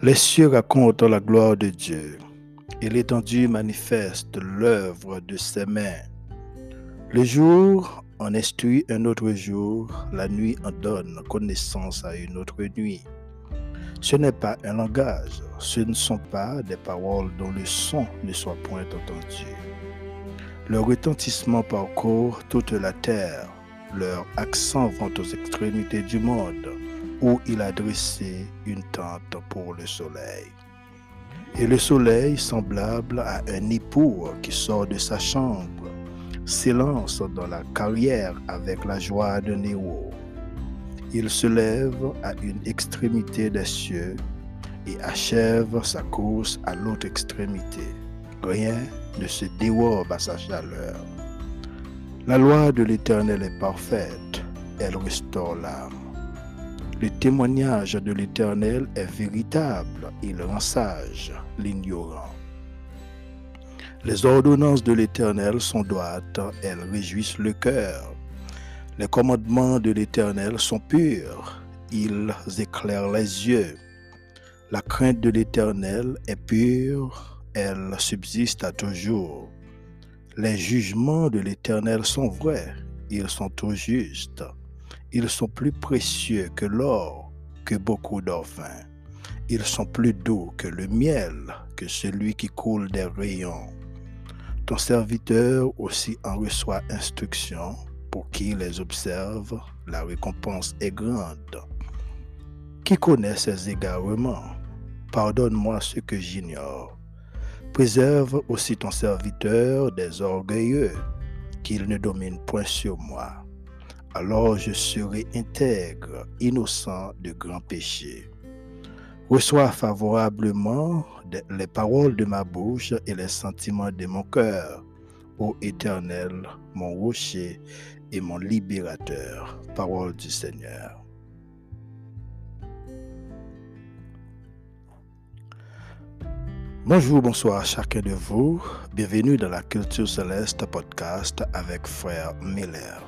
Les cieux racontent la gloire de Dieu et l'étendue manifeste l'œuvre de ses mains. Le jour en instruit un autre jour, la nuit en donne connaissance à une autre nuit. Ce n'est pas un langage, ce ne sont pas des paroles dont le son ne soit point entendu. Leur retentissement parcourt toute la terre, leur accent vont aux extrémités du monde, où il a dressé une tente pour le soleil. Et le soleil, semblable à un époux qui sort de sa chambre, s'élance dans la carrière avec la joie de Néo. Il se lève à une extrémité des cieux et achève sa course à l'autre extrémité. Rien ne se dérobe à sa chaleur. La loi de l'Éternel est parfaite, elle restaure l'âme. Le témoignage de l'Éternel est véritable, il rend sage l'ignorant. Les ordonnances de l'Éternel sont droites, elles réjouissent le cœur. Les commandements de l'Éternel sont purs, ils éclairent les yeux. La crainte de l'Éternel est pure, elle subsiste à toujours. Les jugements de l'Éternel sont vrais, ils sont tout justes. Ils sont plus précieux que l'or, que beaucoup d'or Ils sont plus doux que le miel, que celui qui coule des rayons. Ton serviteur aussi en reçoit instruction pour qui les observe, la récompense est grande. Qui connaît ses égarements? Pardonne-moi ce que j'ignore. Préserve aussi ton serviteur des orgueilleux, qu'il ne domine point sur moi. Alors je serai intègre, innocent de grands péchés. Reçois favorablement les paroles de ma bouche et les sentiments de mon cœur, ô Éternel, mon rocher et mon libérateur. Parole du Seigneur. Bonjour, bonsoir à chacun de vous. Bienvenue dans la Culture Céleste podcast avec Frère Miller.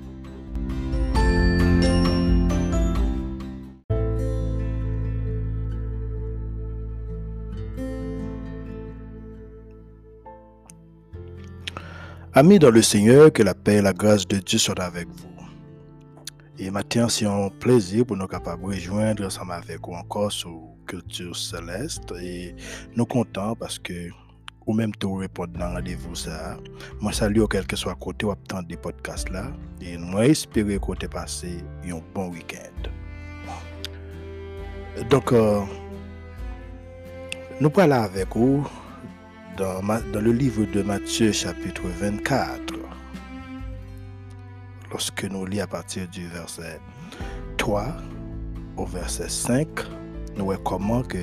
Amis dans le Seigneur, que la paix et la grâce de Dieu soient avec vous. Et maintenant, c'est un plaisir pour nous capables de rejoindre ensemble avec vous encore sur Culture Céleste. Et nous comptons parce que, ou même tout répondre dans rendez-vous ça. Moi, salue quel que soit côté ou attendre des podcasts là. Et moi, espérer vous passé un bon week-end. Donc, euh, nous parlons avec vous dans, le livre de Matthieu chapitre 24, lorsque nous lisons à partir du verset 3 au verset 5, nous voyons que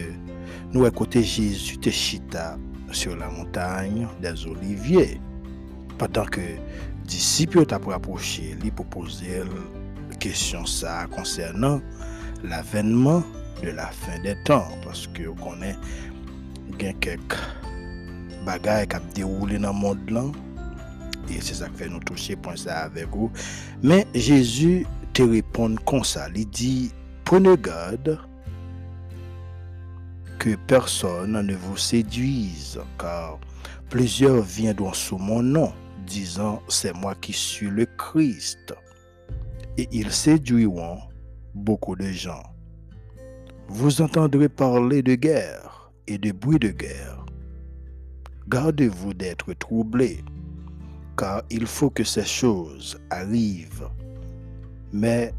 nous écoutons Jésus te chita sur la montagne des Oliviers. Pendant que disciples t'a approché lui pour poser question ça concernant l'avènement de la fin des temps. Parce que vous connaissez quelques bagay kap deroule nan moun lan. E se sa kfe nou touche pon sa te repon kon sa li di pone gade ke person ne vou seduize kar plezior viendon sou moun nan dizan se mwa ki su le Christ. E il seduiwan boko de jan vous entendrez parler de guerre et de bruit de guerre Gardez-vous d'être troublés, car il faut que ces choses arrivent, mais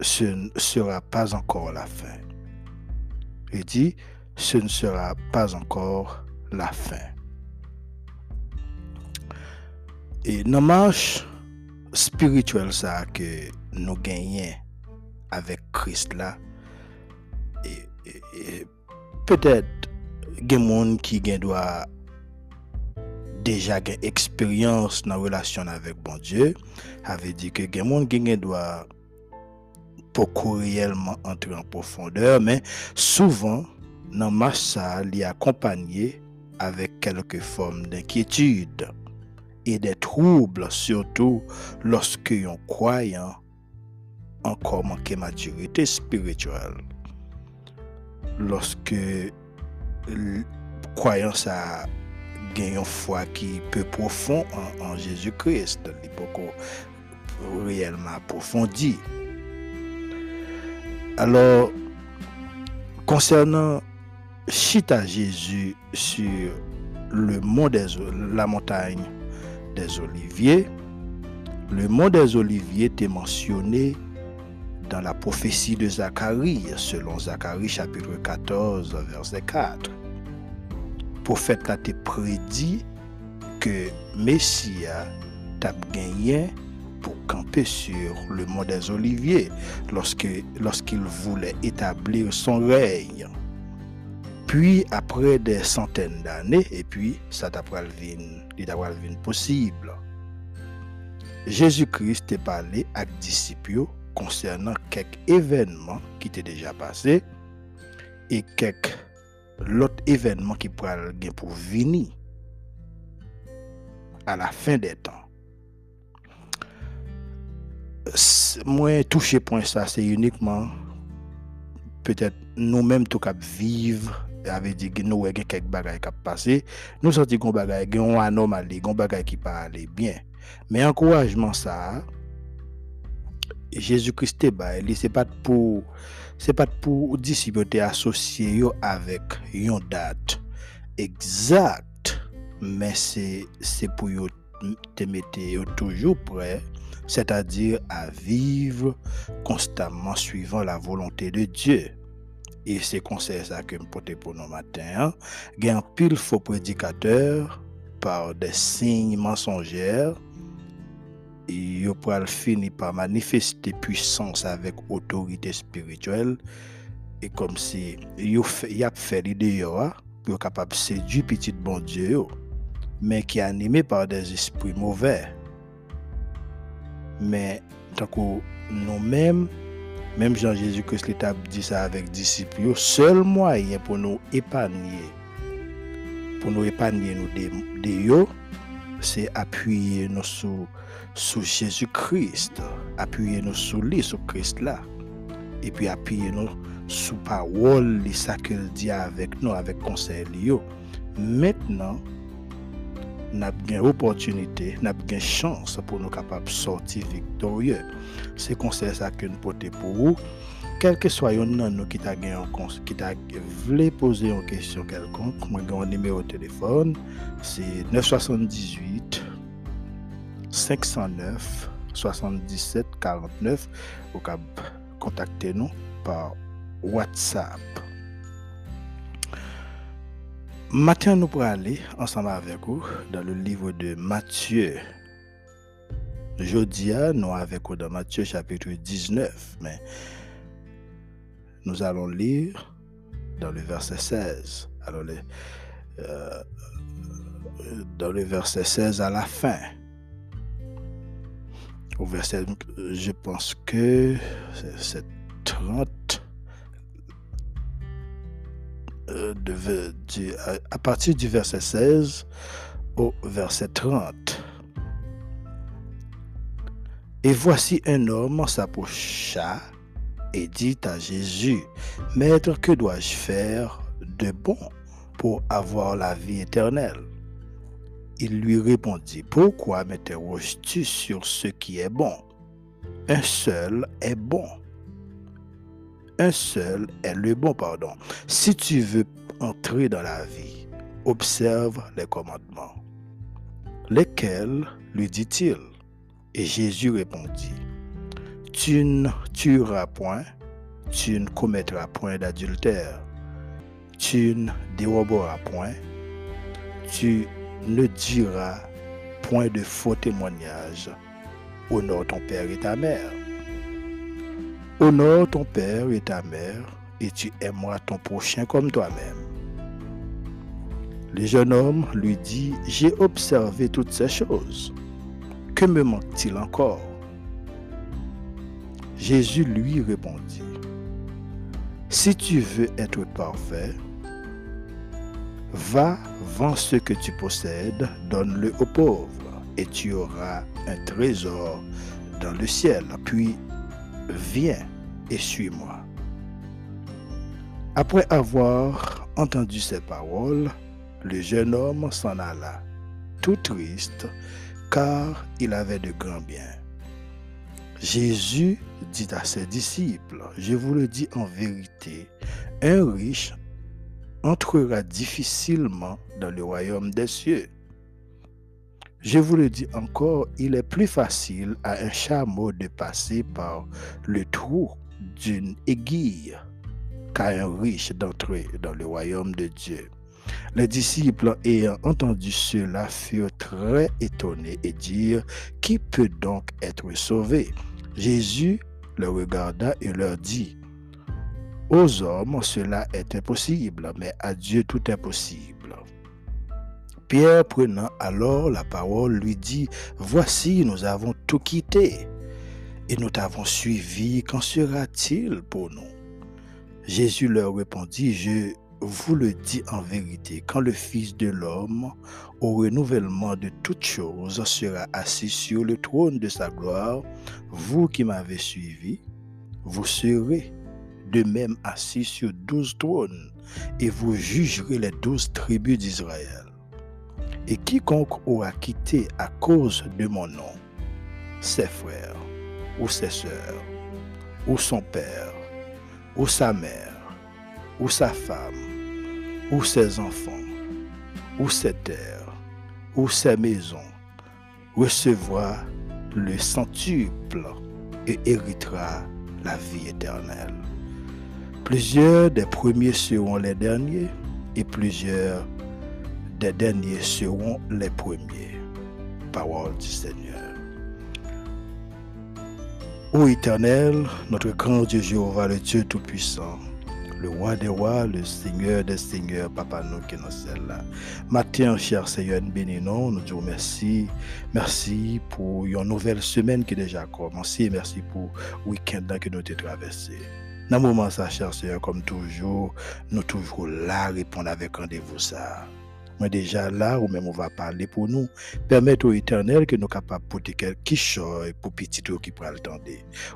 ce ne sera pas encore la fin. Il dit, ce ne sera pas encore la fin. Et dans marche spirituelle ça que nous gagnons avec Christ là. Et, peut-être, il y a qui doit déjà une expérience dans la relation avec bon Dieu, avait dit que a qui doit pas réellement entrer en profondeur, mais souvent, dans ma salle, accompagné avec quelques formes d'inquiétude et des troubles, surtout lorsque un croyant encore manque maturité spirituelle. Une foi qui peut profond en, Jésus-Christ, l'époque réellement approfondi. Alors, concernant Chita Jésus sur le mont des, la montagne des Oliviers, le mont des Oliviers était mentionné dans la prophétie de Zacharie, selon Zacharie chapitre 14, verset 4. Le prophète a prédit que Messia t'a gagné pour camper sur le mont des Oliviers lorsqu'il voulait établir son règne. Puis, après des centaines d'années, et puis, ça t'a le possible. Jésus-Christ est parlé à disciples concernant quelques événements qui étaient déjà passés et quelques autres événements qui pourraient pour venir à la fin des temps. Moi, toucher point ça, c'est uniquement peut-être nous-mêmes tout cap vivre avait dit que nous avons quelques bagages qui passé nous senti qu'on bagages qui ont anomalie gon bagages qui pas aller bien mais encouragement ça Jésus-Christ est bah c'est pas pour c'est pas pour disciples associé avec une date exacte mais c'est c'est pour te mettre toujours prêt c'est-à-dire à vivre constamment suivant la volonté de Dieu. Et c'est conseil ça que me porter pour nos matins. Il y a un pile faux prédicateur par des signes mensongers. Et pourra finir par manifester puissance avec autorité spirituelle. Et comme si il a fait l'idée pour capable de séduire petit bon Dieu, mais qui est animé par des esprits mauvais. Mais tant que nous-mêmes, même Jean-Jésus-Christ a dit ça avec disciples, seul moyen pour nous épargner, pour nous épargner nous de, c'est appuyer nous sur, Jésus-Christ, appuyer nous sur lui, sur Christ là, et puis appuyer nous sur parole, ça qu'il dit avec nous, avec conseil. Maintenant, n'a bien opportunité, n'a bien chance pour nous capables de sortir victorieux. C'est conseil ça que nous portons pour vous. Quel que soit un nous qui t'a qui t'a voulu poser une question quelconque, moi j'ai un numéro de téléphone, c'est 978 509 77 49. Vous pouvez contacter nous par WhatsApp. Matin, nous pourrons aller ensemble avec vous dans le livre de Matthieu. Jeudi, nous avec vous dans Matthieu chapitre 19, mais nous allons lire dans le verset 16. Alors, euh, dans le verset 16 à la fin. Au verset, je pense que c'est 30 euh, à partir du verset 16 au verset 30. Et voici un homme s'approcha et dit à Jésus, Maître, que dois-je faire de bon pour avoir la vie éternelle? Il lui répondit, Pourquoi m'interroges-tu sur ce qui est bon? Un seul est bon. Un seul est le bon pardon. Si tu veux entrer dans la vie, observe les commandements. Lesquels? lui dit-il. Et Jésus répondit, Tu ne tueras point, tu ne commettras point d'adultère, tu ne déroberas point, tu ne diras point de faux témoignages, honore ton père et ta mère Honore ton père et ta mère, et tu aimeras ton prochain comme toi-même. Le jeune homme lui dit, J'ai observé toutes ces choses. Que me manque-t-il encore? Jésus lui répondit, Si tu veux être parfait, va, vends ce que tu possèdes, donne-le aux pauvres, et tu auras un trésor dans le ciel. Puis viens et suis-moi. Après avoir entendu ces paroles, le jeune homme s'en alla, tout triste, car il avait de grands biens. Jésus dit à ses disciples, je vous le dis en vérité, un riche entrera difficilement dans le royaume des cieux. Je vous le dis encore, il est plus facile à un chameau de passer par le trou d'une aiguille qu'à un riche d'entrer dans le royaume de Dieu. Les disciples ayant entendu cela furent très étonnés et dirent, Qui peut donc être sauvé? Jésus le regarda et leur dit, Aux hommes cela est impossible, mais à Dieu tout est possible. Pierre prenant alors la parole lui dit, Voici, nous avons tout quitté et nous t'avons suivi, qu'en sera-t-il pour nous? Jésus leur répondit, Je vous le dis en vérité, quand le Fils de l'homme, au renouvellement de toutes choses, sera assis sur le trône de sa gloire, vous qui m'avez suivi, vous serez de même assis sur douze trônes, et vous jugerez les douze tribus d'Israël. Et quiconque aura quitté à cause de mon nom ses frères, ou ses sœurs, ou son père, ou sa mère, ou sa femme, ou ses enfants, ou ses terres, ou ses maisons, recevra le centuple et héritera la vie éternelle. Plusieurs des premiers seront les derniers et plusieurs des derniers seront les premiers. Parole du Seigneur. Ô Éternel, notre grand Dieu Jéhovah, le Dieu Tout-Puissant, le roi des rois, le seigneur des seigneurs, papa nous qui nous là. Matin, cher Seigneur, nous, nous disons merci. Merci pour une nouvelle semaine qui est déjà commencé. Merci pour le week-end que nous avons traversé. Dans ce moment, ça, cher Seigneur, comme toujours, nous toujours là, répondre avec rendez-vous ça. Moi déjà là, ou même on va parler pour nous, permettre au éternel que nous capables de porter quelque chose pour petit qui prend le temps.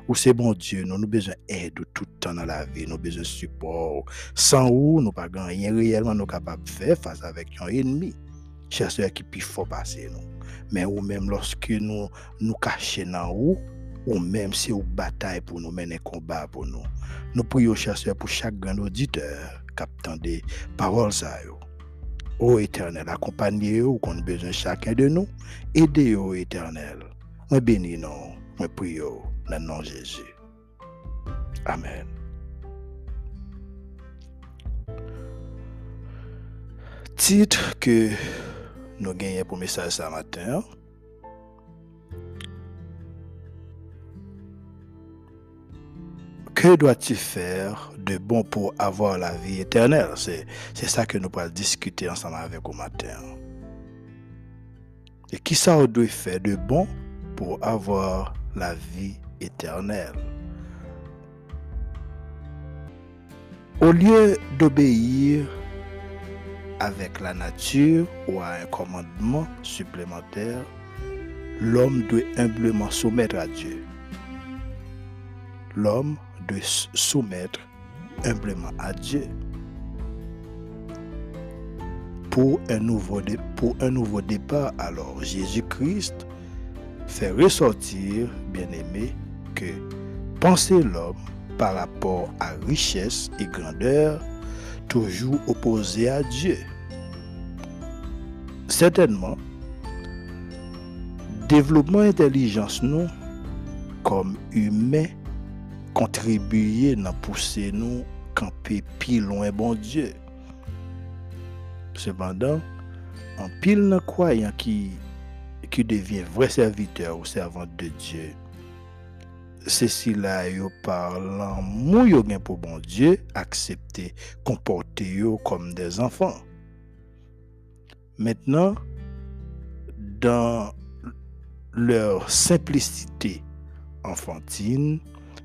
Ou c'est bon Dieu, nous avons besoin d'aide tout le temps dans la vie, nous avons besoin de support. Sans où, nous pas rien réellement nous capables de faire face avec un ennemi. Cher qui peut faut passer nous. Mais ou même lorsque nous nous cachons dans où, ou même si une bataille pour nous mener combat pour nous. Nous prions, cher pour chaque grand auditeur captant des paroles eux. Ô Éternel, accompagnez-vous qu'on a besoin chacun de nous. Aidez ô Éternel. Moi bénis nous, moi prie dans le nom de Jésus. Amen. Titre que nous gagnons pour message ce matin. Que dois-tu faire de bon pour avoir la vie éternelle? C'est ça que nous allons discuter ensemble avec vous matin. Et qui ça doit faire de bon pour avoir la vie éternelle? Au lieu d'obéir avec la nature ou à un commandement supplémentaire, l'homme doit humblement soumettre à Dieu. L'homme de soumettre humblement à Dieu pour un nouveau, pour un nouveau départ. Alors Jésus-Christ fait ressortir, bien aimé, que penser l'homme par rapport à richesse et grandeur, toujours opposé à Dieu. Certainement, développement intelligence nous, comme humains, contribuer à pousser nous camper plus loin bon Dieu. Cependant, en pile de croyant qui, qui devient vrai serviteur ou servante de Dieu, ceci là yo parlant mou yo gen pour bon Dieu accepter comporter yo comme des enfants maintenant dans leur simplicité enfantine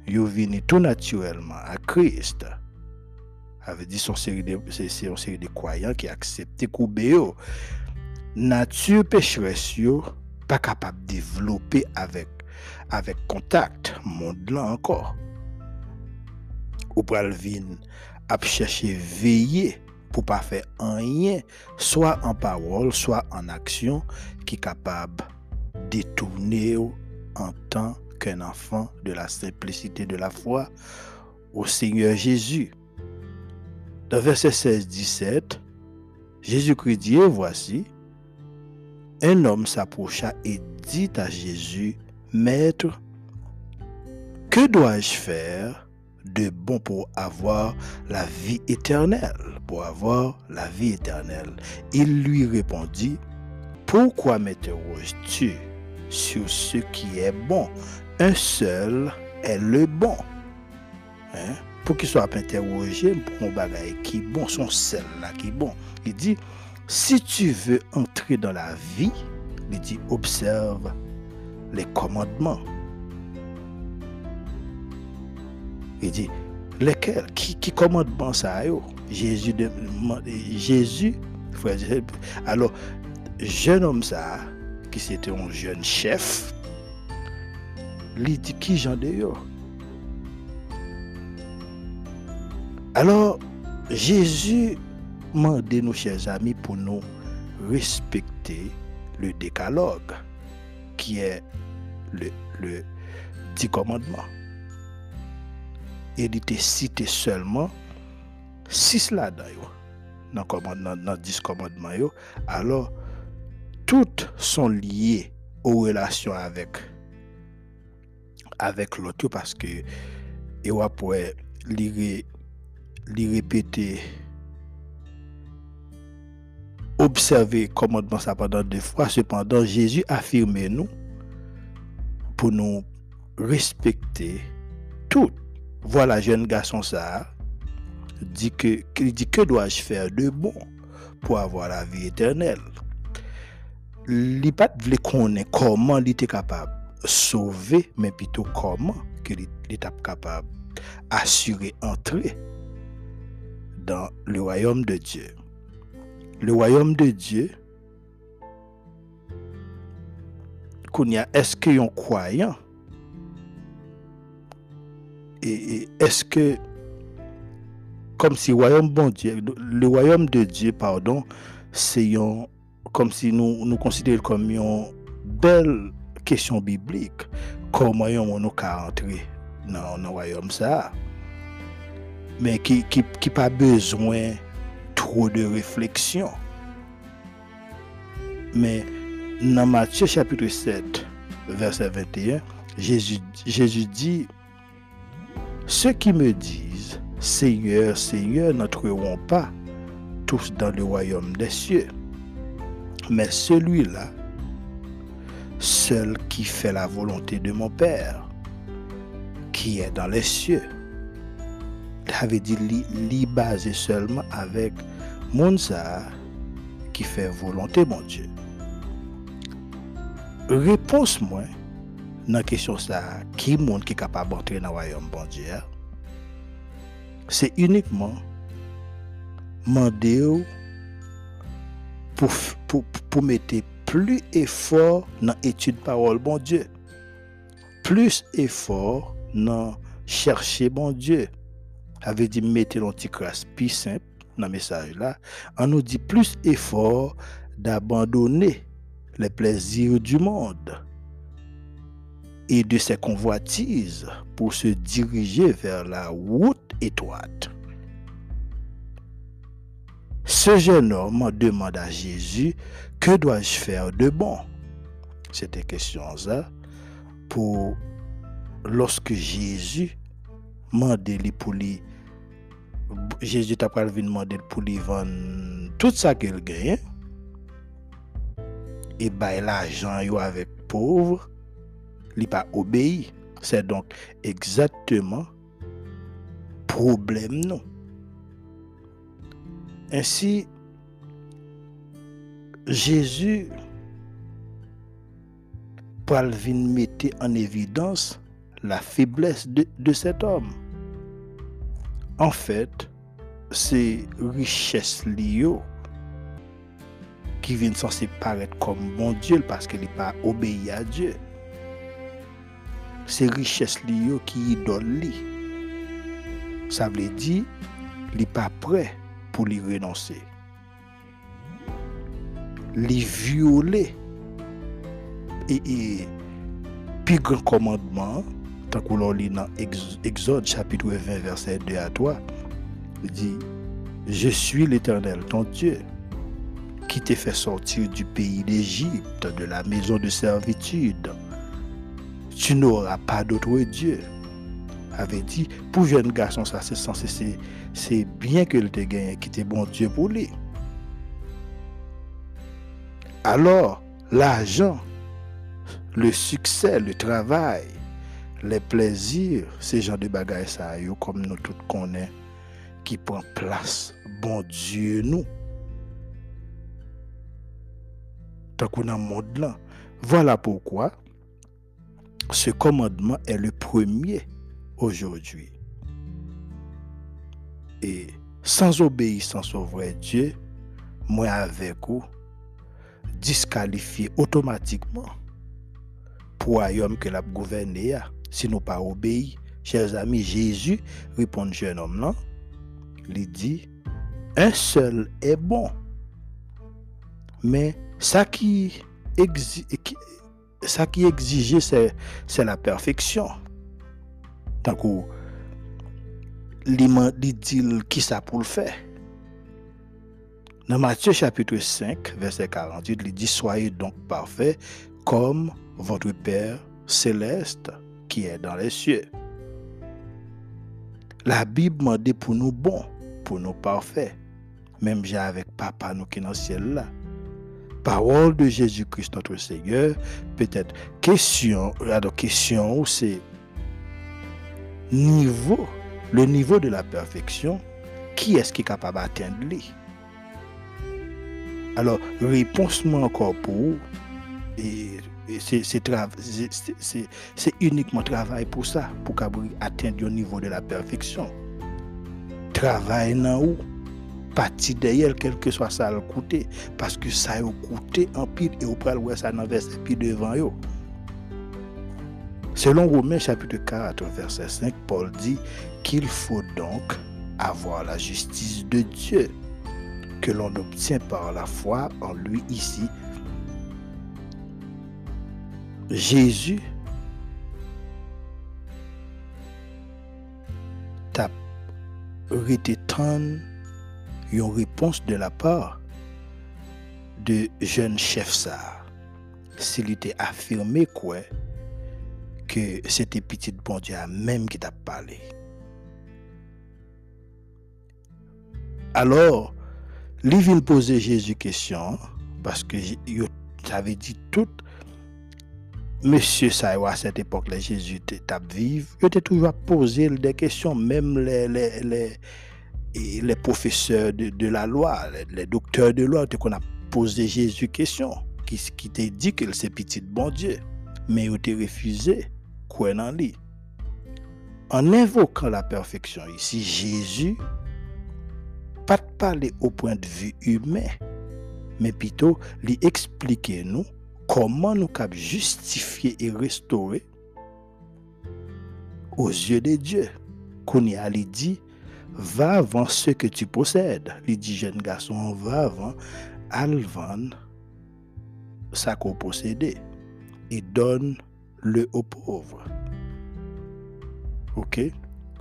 yo vini tout naturellement à Christ. Avait dit son de c'est une série de croyants qui couper yo. Nature pécheresse pas capable de développer avec avec contact monde là encore. Ou vin ap chercher veiller pour pas faire rien soit en parole soit en action qui est capable de détourner en tant qu'un enfant de la simplicité de la foi au Seigneur Jésus. Dans verset 16-17, Jésus-Christ dit, voici, un homme s'approcha et dit à Jésus, Maître, que dois-je faire de bon pour avoir la vie éternelle Pour avoir la vie éternelle. Il lui répondit, Pourquoi m'interroges-tu sur ce qui est bon? Un seul est le bon. Hein? Pour qu'il soit interrogé, pour un bagage qui est bon, son seul là qui est bon. Il dit, si tu veux entrer dans la vie, il dit, observe les commandements. Il dit, lesquels? Qui, qui commandement ça Jésus, de, Jésus, alors, jeune homme ça, qui c'était un jeune chef, Alors, Jésus m'a dit, nos chers amis, pour nous respecter le décalogue, qui est le, le dix commandements. Il était cité seulement six là-dedans, dans, dans, dix commandements. Alors, toutes sont liées aux relations avec, avec l'autre parce que et on pourrait les, répéter observer commandement ça pendant deux fois cependant Jésus affirme nous pour nous respecter tout. Voilà, jeune garçon ça dit que, dit que dois-je faire de bon pour avoir la vie éternelle? Il pas voulait connaître comment il était capable sauver, mais plutôt comment il était capable d'assurer entrer dans le royaume de Dieu. Le royaume de Dieu, est-ce a un croyant et, est-ce que comme si royaume bon Dieu, le royaume de Dieu, pardon, c'est comme si nous nous considérons comme une belle question biblique. Comment on nous entrer dans le royaume ça? Mais qui qui qui pas besoin trop de réflexion. Mais dans Matthieu chapitre 7, verset 21, Jésus, Jésus dit, ceux qui me disent, Seigneur, Seigneur, n'entreront pas tous dans le royaume des cieux, mais celui-là, seul qui fait la volonté de mon Père, qui est dans les cieux. avait dit, li, basé seulement avec Monza, qui fait volonté, mon Dieu. Réponse moi dans la question ça, qui monde qui est capable d'entrer dans le royaume bon Dieu, c'est uniquement demander pour, pour, pour mettre plus effort dans l'étude parole bon Dieu. Plus effort dans chercher bon Dieu. Avait dit mettre l'anti plus simple dans le message là. On nous dit plus effort d'abandonner les plaisirs du monde et de ses convoitises pour se diriger vers la route étroite. Ce jeune homme demande à Jésus, que dois-je faire de bon? C'était question ça pour lorsque Jésus m'a dit pour lui Jésus t'a pas demander pour lui vendre tout ça qu'il gagne et bail l'argent avec pauvre, il pas obéi. C'est donc exactement problème non? Ainsi, Jésus Palvin mettait en évidence la faiblesse de, cet homme. En fait, c'est richesse liées qui viennent censé paraître comme bon Dieu parce qu'il n'est pas obéi à Dieu. C'est richesse liées qui idole. Ça veut dire il n'est pas prêt pour lui renoncer. Les violer et, et grand commandement, tant que dans Exode chapitre 20 verset 2 à 3, il dit, je suis l'Éternel, ton Dieu, qui t'ai fait sortir du pays d'Égypte, de la maison de servitude. Tu n'auras pas d'autre Dieu. Avait dit, pour jeune garçon, ça c'est censé, c'est bien que le gagné, qui était bon Dieu pour lui. Alors, l'argent, le succès, le travail, les plaisirs, ces gens de bagages ça, comme nous tous connaissons, qui prend place, bon Dieu nous. Tant qu'on a monde là. Voilà pourquoi ce commandement est le premier aujourd'hui. Et sans obéissance au vrai Dieu, moi avec vous, disqualifié automatiquement pour royaume que la gouverné si nous pas obéi. Chers amis, Jésus répond jeune homme là, il dit, un seul est bon. Mais ça qui, ça qui exige, c'est la perfection. Donc, il dit qui ça pour le faire. Dans Matthieu chapitre 5, verset 48, il dit, soyez donc parfaits comme votre Père céleste qui est dans les cieux. La Bible m'a dit pour nous bon, pour nous parfaits. Même j'ai avec papa nous qui est dans le ciel là. Parole de Jésus-Christ notre Seigneur, peut-être question, la question c'est niveau, le niveau de la perfection, qui est-ce qui est capable d'atteindre lui? Alors, réponse moi encore pour et c'est uniquement travail pour ça, pour atteindre le niveau de la perfection. Travail dans où Parti derrière, quel que soit ça le coûter, parce que ça a coûté en pile et au pral ça dans puis devant yo. Selon Romains chapitre 4 verset 5, Paul dit qu'il faut donc avoir la justice de Dieu que l'on obtient par la foi en lui ici Jésus t'a été une réponse de la part de jeune chef. S'il était affirmé quoi que c'était petit bon Dieu même qui t'a parlé. Alors, il vient poser Jésus question parce que avait dit tout. Monsieur Saïwa, à cette époque, là, Jésus était vivre, il était toujours à poser des questions, même les, les, les, professeurs de, la loi, les, docteurs de loi, qu'on a posé Jésus question, qui, qui t'a dit que c'est petit bon Dieu, mais il était refusé, en invoquant la perfection ici, Jésus, pas de parler au point de vue humain, mais plutôt lui expliquer nous comment nous pouvons justifier et restaurer aux yeux de Dieu. Qu'on dit, va avant ce que tu possèdes. Il dit, jeune garçon, va avant, alvan ça qu'on possède et donne-le aux pauvres. Ok?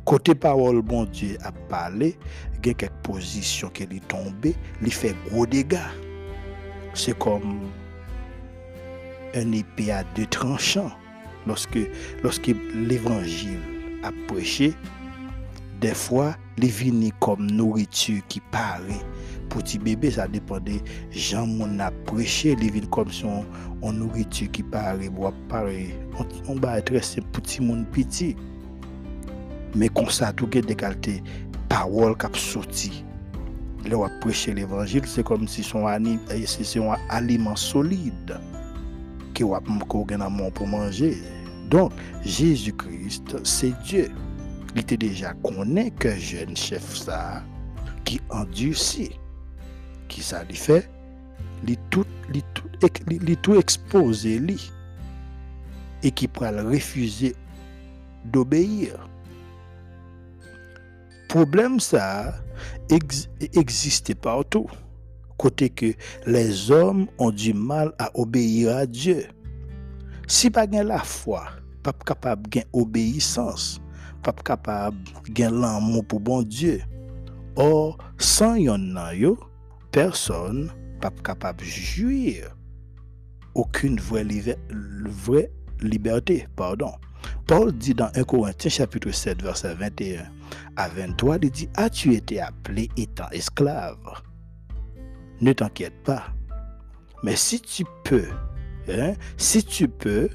Côté parole, bon Dieu a parlé, il y a quelques positions qui est tombées, il fait gros dégâts. C'est comme un épée à deux tranchants. Lorsque, lorsque l'évangile a prêché, des fois, les vignes comme nourriture qui paraît petit bébé, ça dépendait. Jean mon a prêché, les villes comme son on nourriture qui paraît, bois pareil. On, va être très petit monde petit. Mais comme ça, tout est décalé, parole qui a sorti. Là, on prêcher l'évangile, c'est comme si son c'est un aliment solide que on a pour manger. Donc, Jésus-Christ, c'est Dieu. Il était déjà connu que jeune chef ça qui endurci. Qui ça lui fait? Il tout, tout, tout exposé lui. Et qui pourrait refuser d'obéir. Problème ça existe partout. Côté que les hommes ont du mal à obéir à Dieu. Si pas la foi, pas capable gain obéissance, pas capable gain l'amour pour bon Dieu. Or, sans yon nan personne pas capable jouir aucune vraie, vraie liberté. Pardon. Paul dit dans 1 Corinthiens chapitre 7 verset 21 à 23, il dit, as-tu été appelé étant esclave? Ne t'inquiète pas. Mais si tu peux Hein? Si tu peux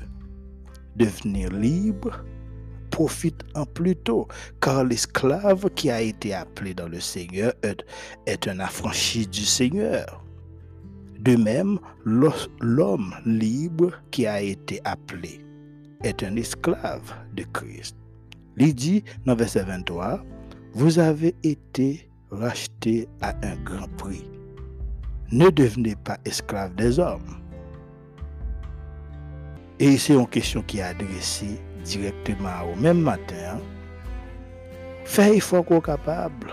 devenir libre, profite en plus tôt, car l'esclave qui a été appelé dans le Seigneur est un affranchi du Seigneur. De même, l'homme libre qui a été appelé est un esclave de Christ. Il dit dans verset 23, vous avez été racheté à un grand prix. Ne devenez pas esclave des hommes et c'est une question qui est adressée directement au même matin. Fais effort qu'on capable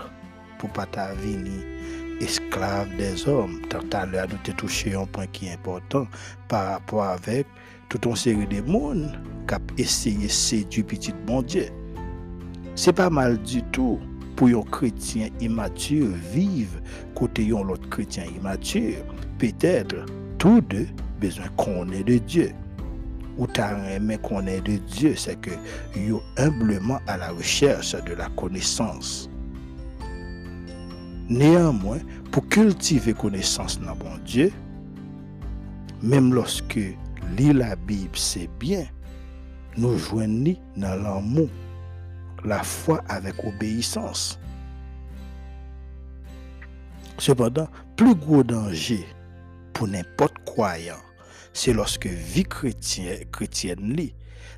pour pas venir esclave des hommes. Tant à l'heure, nous avons touché un point qui est important par rapport avec toute une série de monde qui a essayé de séduire petit bon Dieu. C'est pas mal du tout pour un chrétien immature vivre côté un autre chrétien immature. Peut-être tous deux besoin qu'on ait de Dieu ou ta aimé qu'on est de Dieu, c'est que yo humblement à la recherche de la connaissance. Néanmoins, pour cultiver connaissance dans bon Dieu, même lorsque lire la Bible c'est bien, nous joignons dans l'amour, la foi avec obéissance. Cependant, plus gros danger pour n'importe croyant c'est lorsque vie chrétienne, chrétienne li,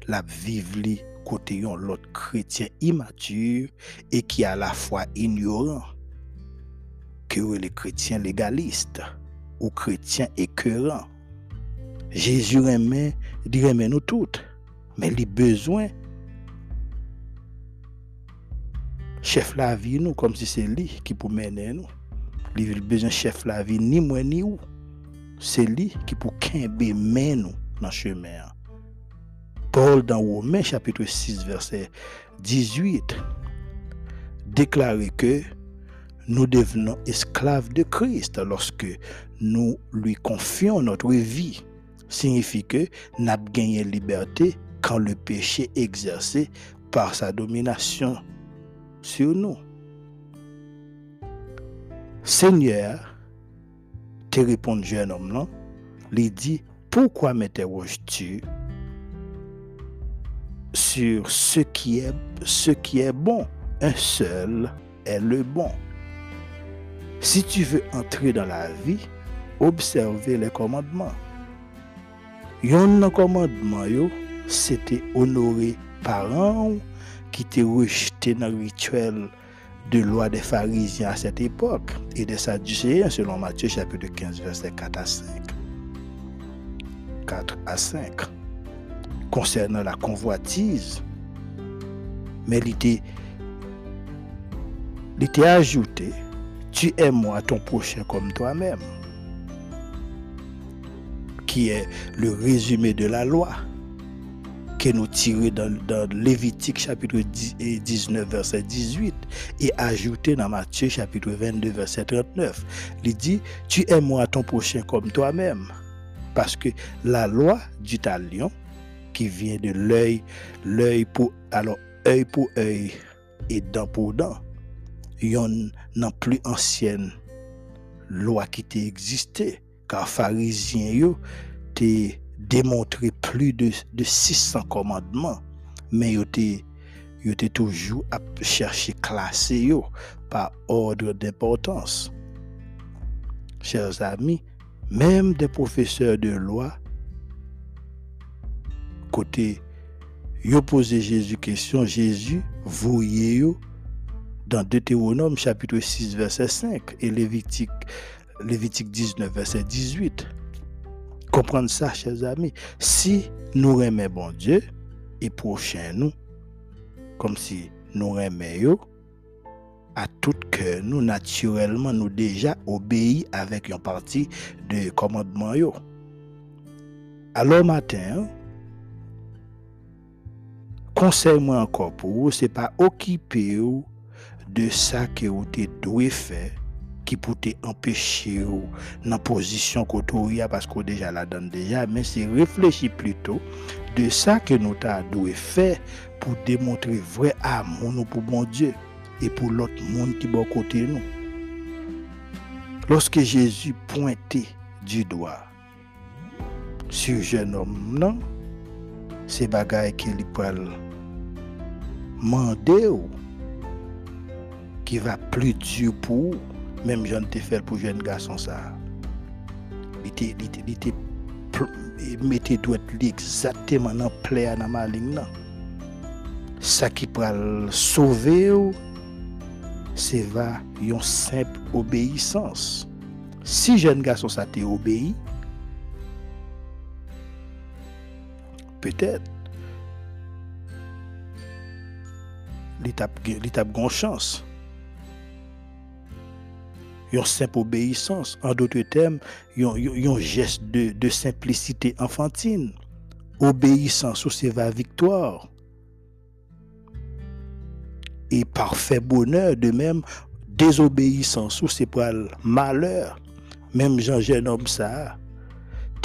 la vive li côté l'autre chrétien immature et qui à la fois ignorant que les chrétiens légalistes ou chrétiens écœurants. Jésus remet, dit remet nous toutes, mais il a besoin chef la vie nous comme si c'est lui qui pour mener nous. Il besoin chef la vie ni moi ni où c'est lui qui pour men nous dans chemin. Paul dans Romains chapitre 6 verset 18 déclare que nous devenons esclaves de Christ lorsque nous lui confions notre vie. Signifie que nous avons gagné liberté quand le péché exercé par sa domination sur nous. Seigneur, te repon jen om nan, li di, poukwa m'interroges-tu sur ce qui, est, ce qui est bon? Un seul est le bon. Si tu veux entrer dans la vie, observer les commandements. Yon nan commandement yo, se te honorer paran ou ki te rejete nan rituel de loi des pharisiens à cette époque et des sadducéens selon Matthieu chapitre 15 verset 4 à 5. 4 à 5. Concernant la convoitise, mais il était, ajouté, tu aimes moi ton prochain comme toi-même, qui est le résumé de la loi que nous tirons dans, Lévitique chapitre 19 verset 18 et ajouté dans Matthieu chapitre 22 verset 39. Il dit, tu aimes moi ton prochain comme toi-même. Parce que la loi du talion qui vient de l'œil, l'œil pour, alors œil pour œil et dent pour dent, yon non plus ancienne loi qui t'a existé. Car pharisiens, yo, démontré plus de, de 600 commandements. Mais yo t'es toujours à chercher classer yo par ordre d'importance. Chers amis, même des professeurs de loi, côté, yo posé Jésus question, Jésus, voyez yo? Dans Deutéronome chapitre 6 verset 5 et Lévitique, Lévitique 19 verset 18. Comprendre ça, chers amis. Si nous aimons bon Dieu et prochain nous, comme si nous aimons à tout cœur, nous naturellement, nous déjà obéis avec une partie de commandement. Yo. Alors matin, conseil-moi encore pour vous, c'est pas occuper de ça que vous devez faire qui peut empêcher dans la position que vous parce que déjà la donne déjà, mais c'est réfléchir plutôt de ça que nous devons faire pour démontrer vrai amour pour bon Dieu et pour l'autre monde qui est côté nous. Lorsque Jésus pointait du doigt sur jeune homme, non, c'est bagaille qu'il peut demander qui va plus dur pour Mem jan te fel pou jen gason sa. Li te, li te, li te, mette dwet li ekzateman nan ple anan maling nan. Sa ki pral sove ou, se va yon semp obeysans. Si jen gason sa te obeyi, petèd, li tap gon chans. Une simple obéissance. En d'autres termes, un geste de, de, simplicité enfantine. Obéissance, c'est la victoire. Et parfait bonheur, de même, désobéissance, c'est pour malheur. Même Jean, jeune homme, ça,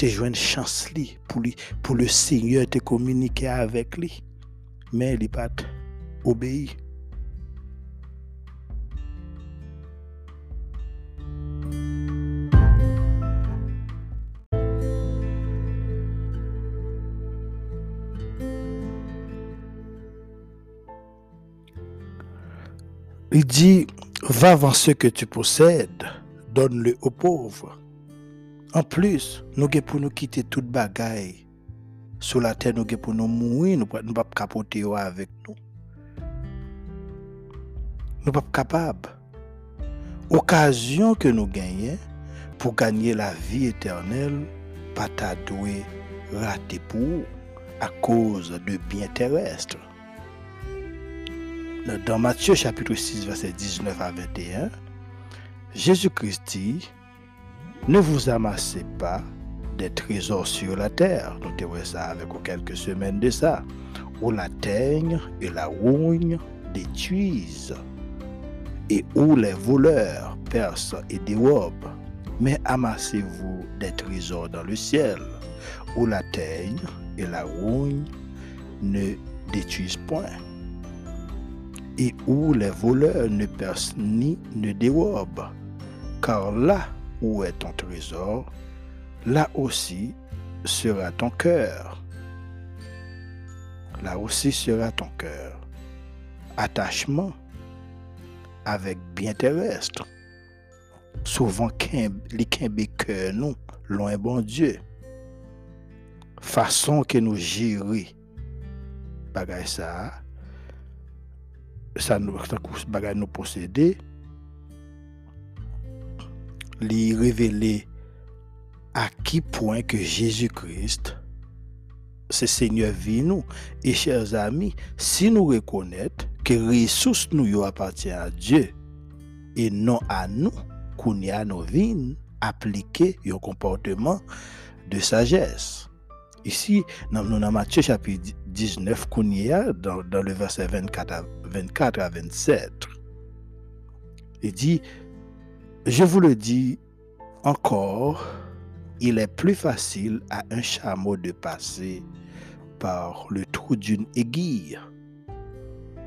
as une chance pour, pour le Seigneur te communiquer avec lui. Mais il n'est pas obéi. Il dit, va voir ce que tu possèdes, donne-le aux pauvres. En plus, nous avons pour nous quitter toute bagaille. Sur la terre, nous avons pour nous mourir, nous ne pouvons pas capoter avec nous. Nous ne sommes pas capables. Occasion que nous gagnons pour gagner la vie éternelle, pas ta rater pour à cause de biens terrestres dans Matthieu chapitre 6, verset 19 à 21, Jésus-Christ dit, ne vous amassez pas des trésors sur la terre. Avons ça avec quelques semaines de ça. Où la teigne et la rougne détruisent et où les voleurs percent et dérobent. Mais amassez-vous des trésors dans le ciel, où la teigne et la rougne ne détruisent point et où les voleurs ne percent ni ne dérobent. Car là où est ton trésor, là aussi sera ton cœur. Là aussi sera ton cœur. Attachement avec bien terrestre. Souvent, les cœur nous, loin bon Dieu. Façon que nous gérer. Bagay ça nous, ça nous posséder, lui révéler à qui point que Jésus-Christ, c'est Seigneur vit nous. Et chers amis, si nous reconnaissons que les ressources nous appartiennent à Dieu et non à nous, qu'on y a nos vies, appliquer un comportement de sagesse. Ici, dans, dans Matthieu chapitre 19, qu'on y a, dans, dans le verset 24 à 24 à 27. Il dit, je vous le dis encore, il est plus facile à un chameau de passer par le trou d'une aiguille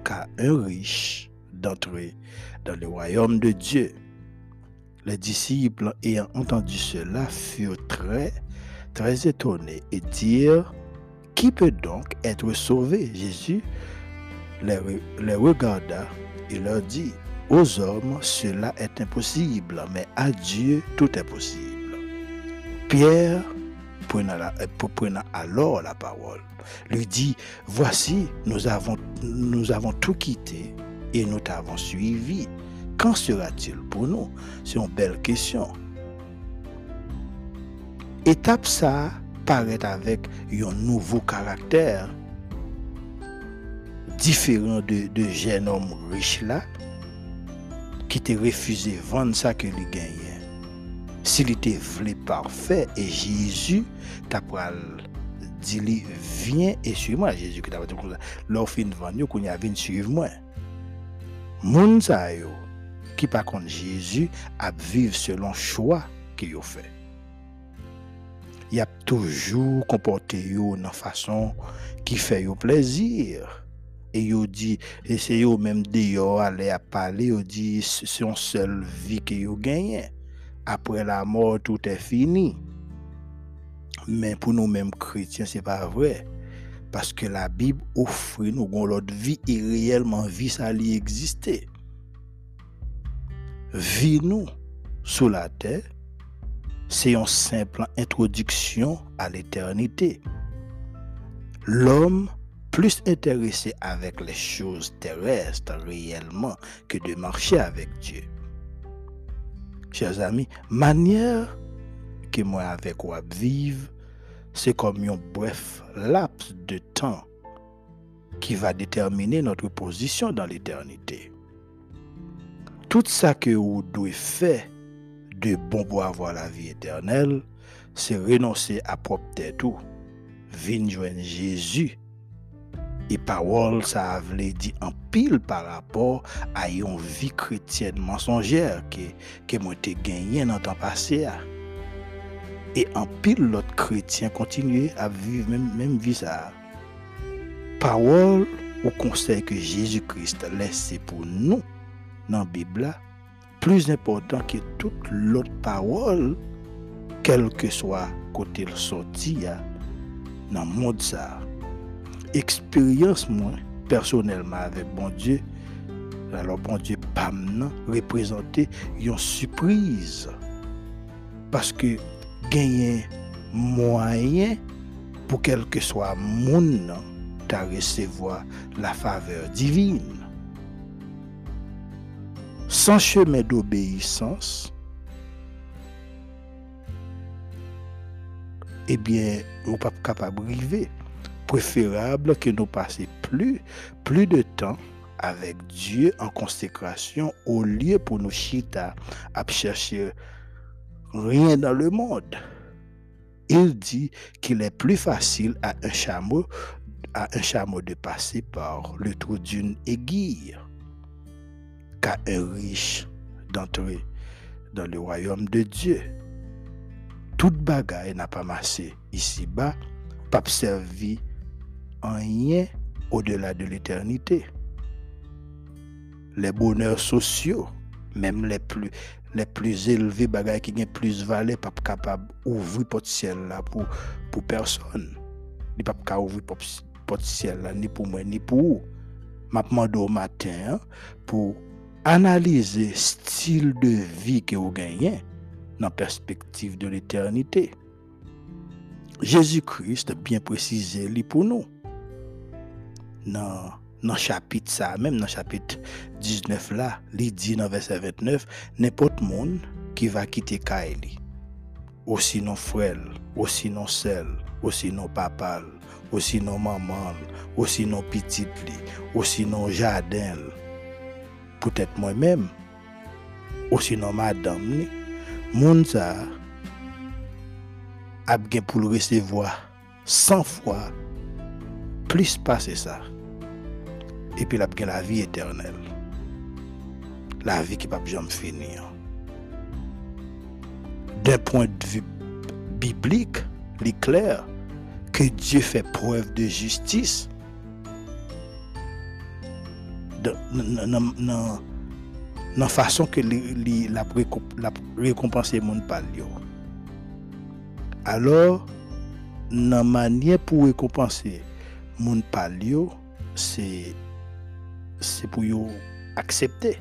qu'à un riche d'entrer dans le royaume de Dieu. Les disciples ayant entendu cela furent très, très étonnés et dirent, Qui peut donc être sauvé Jésus? Les, regarda et leur dit, Aux hommes, cela est impossible, mais à Dieu, tout est possible. Pierre, prenant, prenant alors la parole, lui dit, Voici, nous avons, tout quitté et nous t'avons suivi. Qu'en sera-t-il pour nous? C'est une belle question. Étape ça paraît avec un nouveau caractère différent de, de jeune homme riche là qui t'a refusé vendre ça que lui gagnait. S'il était vrai parfait et Jésus t'a dit lui viens et suis-moi Jésus qui t'a dit l'offre fin vendre qu'on y avait suivre moi. Moun sa yo qui par contre Jésus a vivre selon choix qu'il a fait. Il a toujours comporté yo dans façon qui fait yo plaisir. Et yo dit, et c'est yo même de aller à parler, yo dit, c'est une seule vie que yo gagne. Après la mort, tout est fini. Mais pour nous-mêmes chrétiens, c'est pas vrai. Parce que la Bible offre nous l'autre vie et réellement vie, ça y exister vie nous sous la terre, c'est une simple introduction à l'éternité. L'homme plus intéressé avec les choses terrestres réellement que de marcher avec Dieu. Chers amis, manière que moi avec quoi vivre, c'est comme un bref laps de temps qui va déterminer notre position dans l'éternité. Tout ça que vous devez faire de bon pour avoir la vie éternelle, c'est renoncer à propre tête tout. Joindre Jésus. E parol sa avle di an pil par rapport a yon vi kretyen mensongjer ke, ke mwen te genyen nan tan pase a. E an pil lot kretyen kontinye a viv menm vi sa a. Parol ou konsey ke Jejou Krist lese pou nou nan Bibla, plus important ki tout lot parol kelke swa kote l soti ya nan mod sa a. Expérience moi personnellement avec bon Dieu, alors bon Dieu pas représenter une surprise. Parce que gagner moyen pour quel que soit monde à recevoir la faveur divine. Sans chemin d'obéissance, eh bien, nous ne pas capable de Préférable que nous passions plus, plus de temps avec Dieu en consécration au lieu pour nous chita à chercher rien dans le monde. Il dit qu'il est plus facile à un chameau, à un chameau de passer par le trou d'une aiguille qu'à un riche d'entrer dans le royaume de Dieu. Toute bagaille n'a pas marché ici-bas, pas servi en rien au-delà de l'éternité. Les bonheurs sociaux, même les plus, les plus élevés, bagailles qui ont plus valeur, pas capable d'ouvrir porte ciel là pour, pour personne. Il pas capable ouvrir porte ciel là ni pour moi ni pour vous. M'a demandé au matin hein, pour analyser style de vie que vous gagnez dans la perspective de l'éternité. Jésus-Christ bien précisé pour nous. Dans le chapitre ça, même dans le chapitre 19 là, il dit dans verset 29, n'importe monde qui va quitter Kaeli, aussi non frère, aussi non sel, aussi non papa, aussi non maman, aussi non petite, aussi non jardin, peut-être moi-même, ou sinon madame, ni, moun sa, ap gen pour le recevoir 100 fois plus passer ça. Et puis, la la vie éternelle. La vie qui ne peut jamais finir. D'un point de vue biblique, il est clair que Dieu fait preuve de justice nan fason ke li la rekompanse moun pal yo. Alors, nan manye pou rekompanse moun pal yo, se, se pou yo aksepte,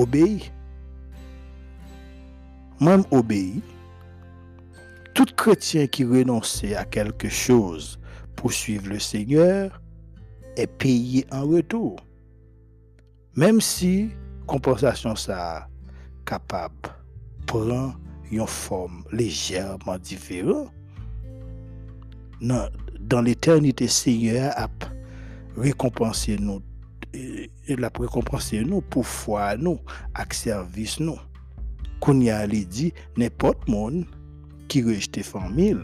obeyi. Mwen obeyi, tout chrétien qui renonçait à quelque chose pour suivre le Seigneur est payé en retour. Même si compensation ça capable prend une forme légèrement différente, dans l'éternité, Seigneur a récompensé nous, il a récompensé nous pour foi nous, avec service nous. Qu'on y a dit, n'importe monde qui rejte famille,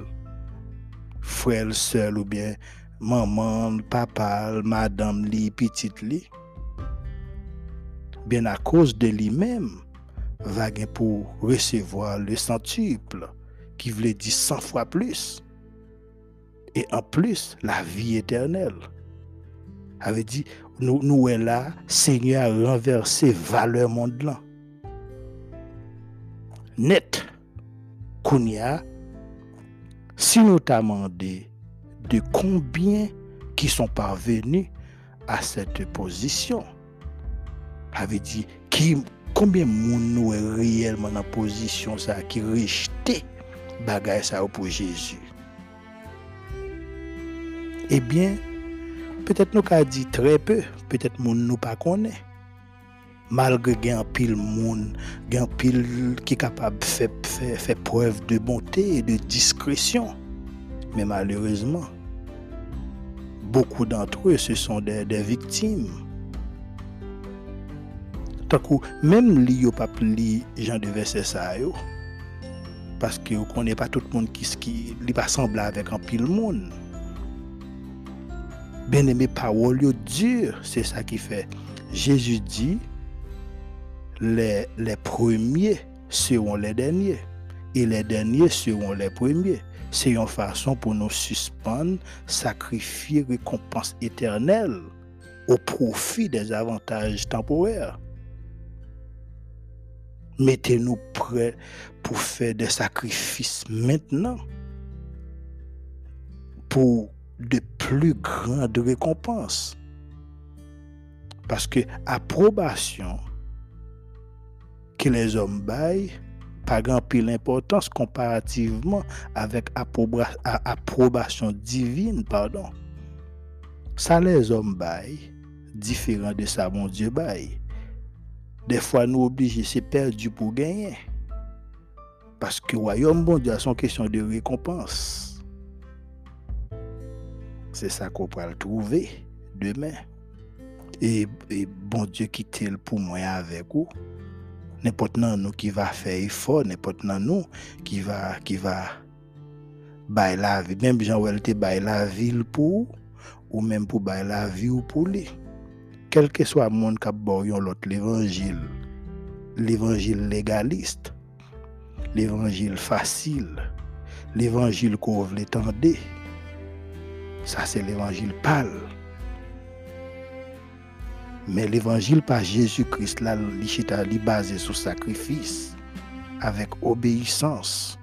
frère, seul ou bien maman, papa, madame li, petite li, bien à cause de lui-même, va pour recevoir le centuple, qui voulait dire 100 fois plus. Et en plus, la vie éternelle. Avait dit, nous, nous là, Seigneur a renversé valeur monde là. Net. Kounia, si nous t'a demandé de combien qui sont parvenus à cette position, avait dit qui, combien de nous est réellement dans position ça qui rejeté bagay ça pour Jésus. Eh bien, peut-être nous avons dit très peu, peut-être nous ne pas malgré gen pile moun, gen pile qui est capable de faire, preuve de bonté et de discrétion. Mais malheureusement, beaucoup d'entre eux, ce sont des, victimes. Tant que même li pas li Jean de verset parce que ne connaît pas tout le monde qui qui li pas avec un pile monde. Bien aimé parole dur, c'est ça qui fait. Jésus dit les, premiers seront les derniers et les derniers seront les premiers. C'est une façon pour nous suspendre, sacrifier récompense éternelle au profit des avantages temporaires. Mettez-nous prêts pour faire des sacrifices maintenant pour de plus grandes récompenses. Parce que approbation, que les hommes baillent pas grand pile comparativement avec approbation divine, pardon. Ça les hommes baillent, différent de ça mon Dieu baille. Des fois nous obligés c'est perdu pour gagner. Parce que royaume bon Dieu a question de récompense. C'est ça qu'on pourra le trouver demain. Et, bon Dieu quitte pour moi avec vous n'importe nous qui va faire effort, n'importe nous qui va qui va bailler la vie, même Jean te bailler la ville pour ou même pour bailler la vie ou pour lui. Quel que soit le monde qui a l'autre l'évangile, l'évangile légaliste, l'évangile facile, l'évangile qu'on veut l'étendre, ça c'est l'évangile pâle. Mais l'évangile par Jésus-Christ, là, est basé sur sacrifice, avec obéissance,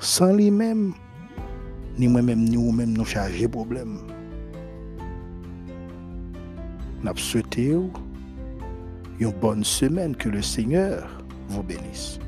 sans lui-même, ni moi-même, ni vous-même, nous charger problème. Nous souhaitons une bonne semaine, que le Seigneur vous bénisse.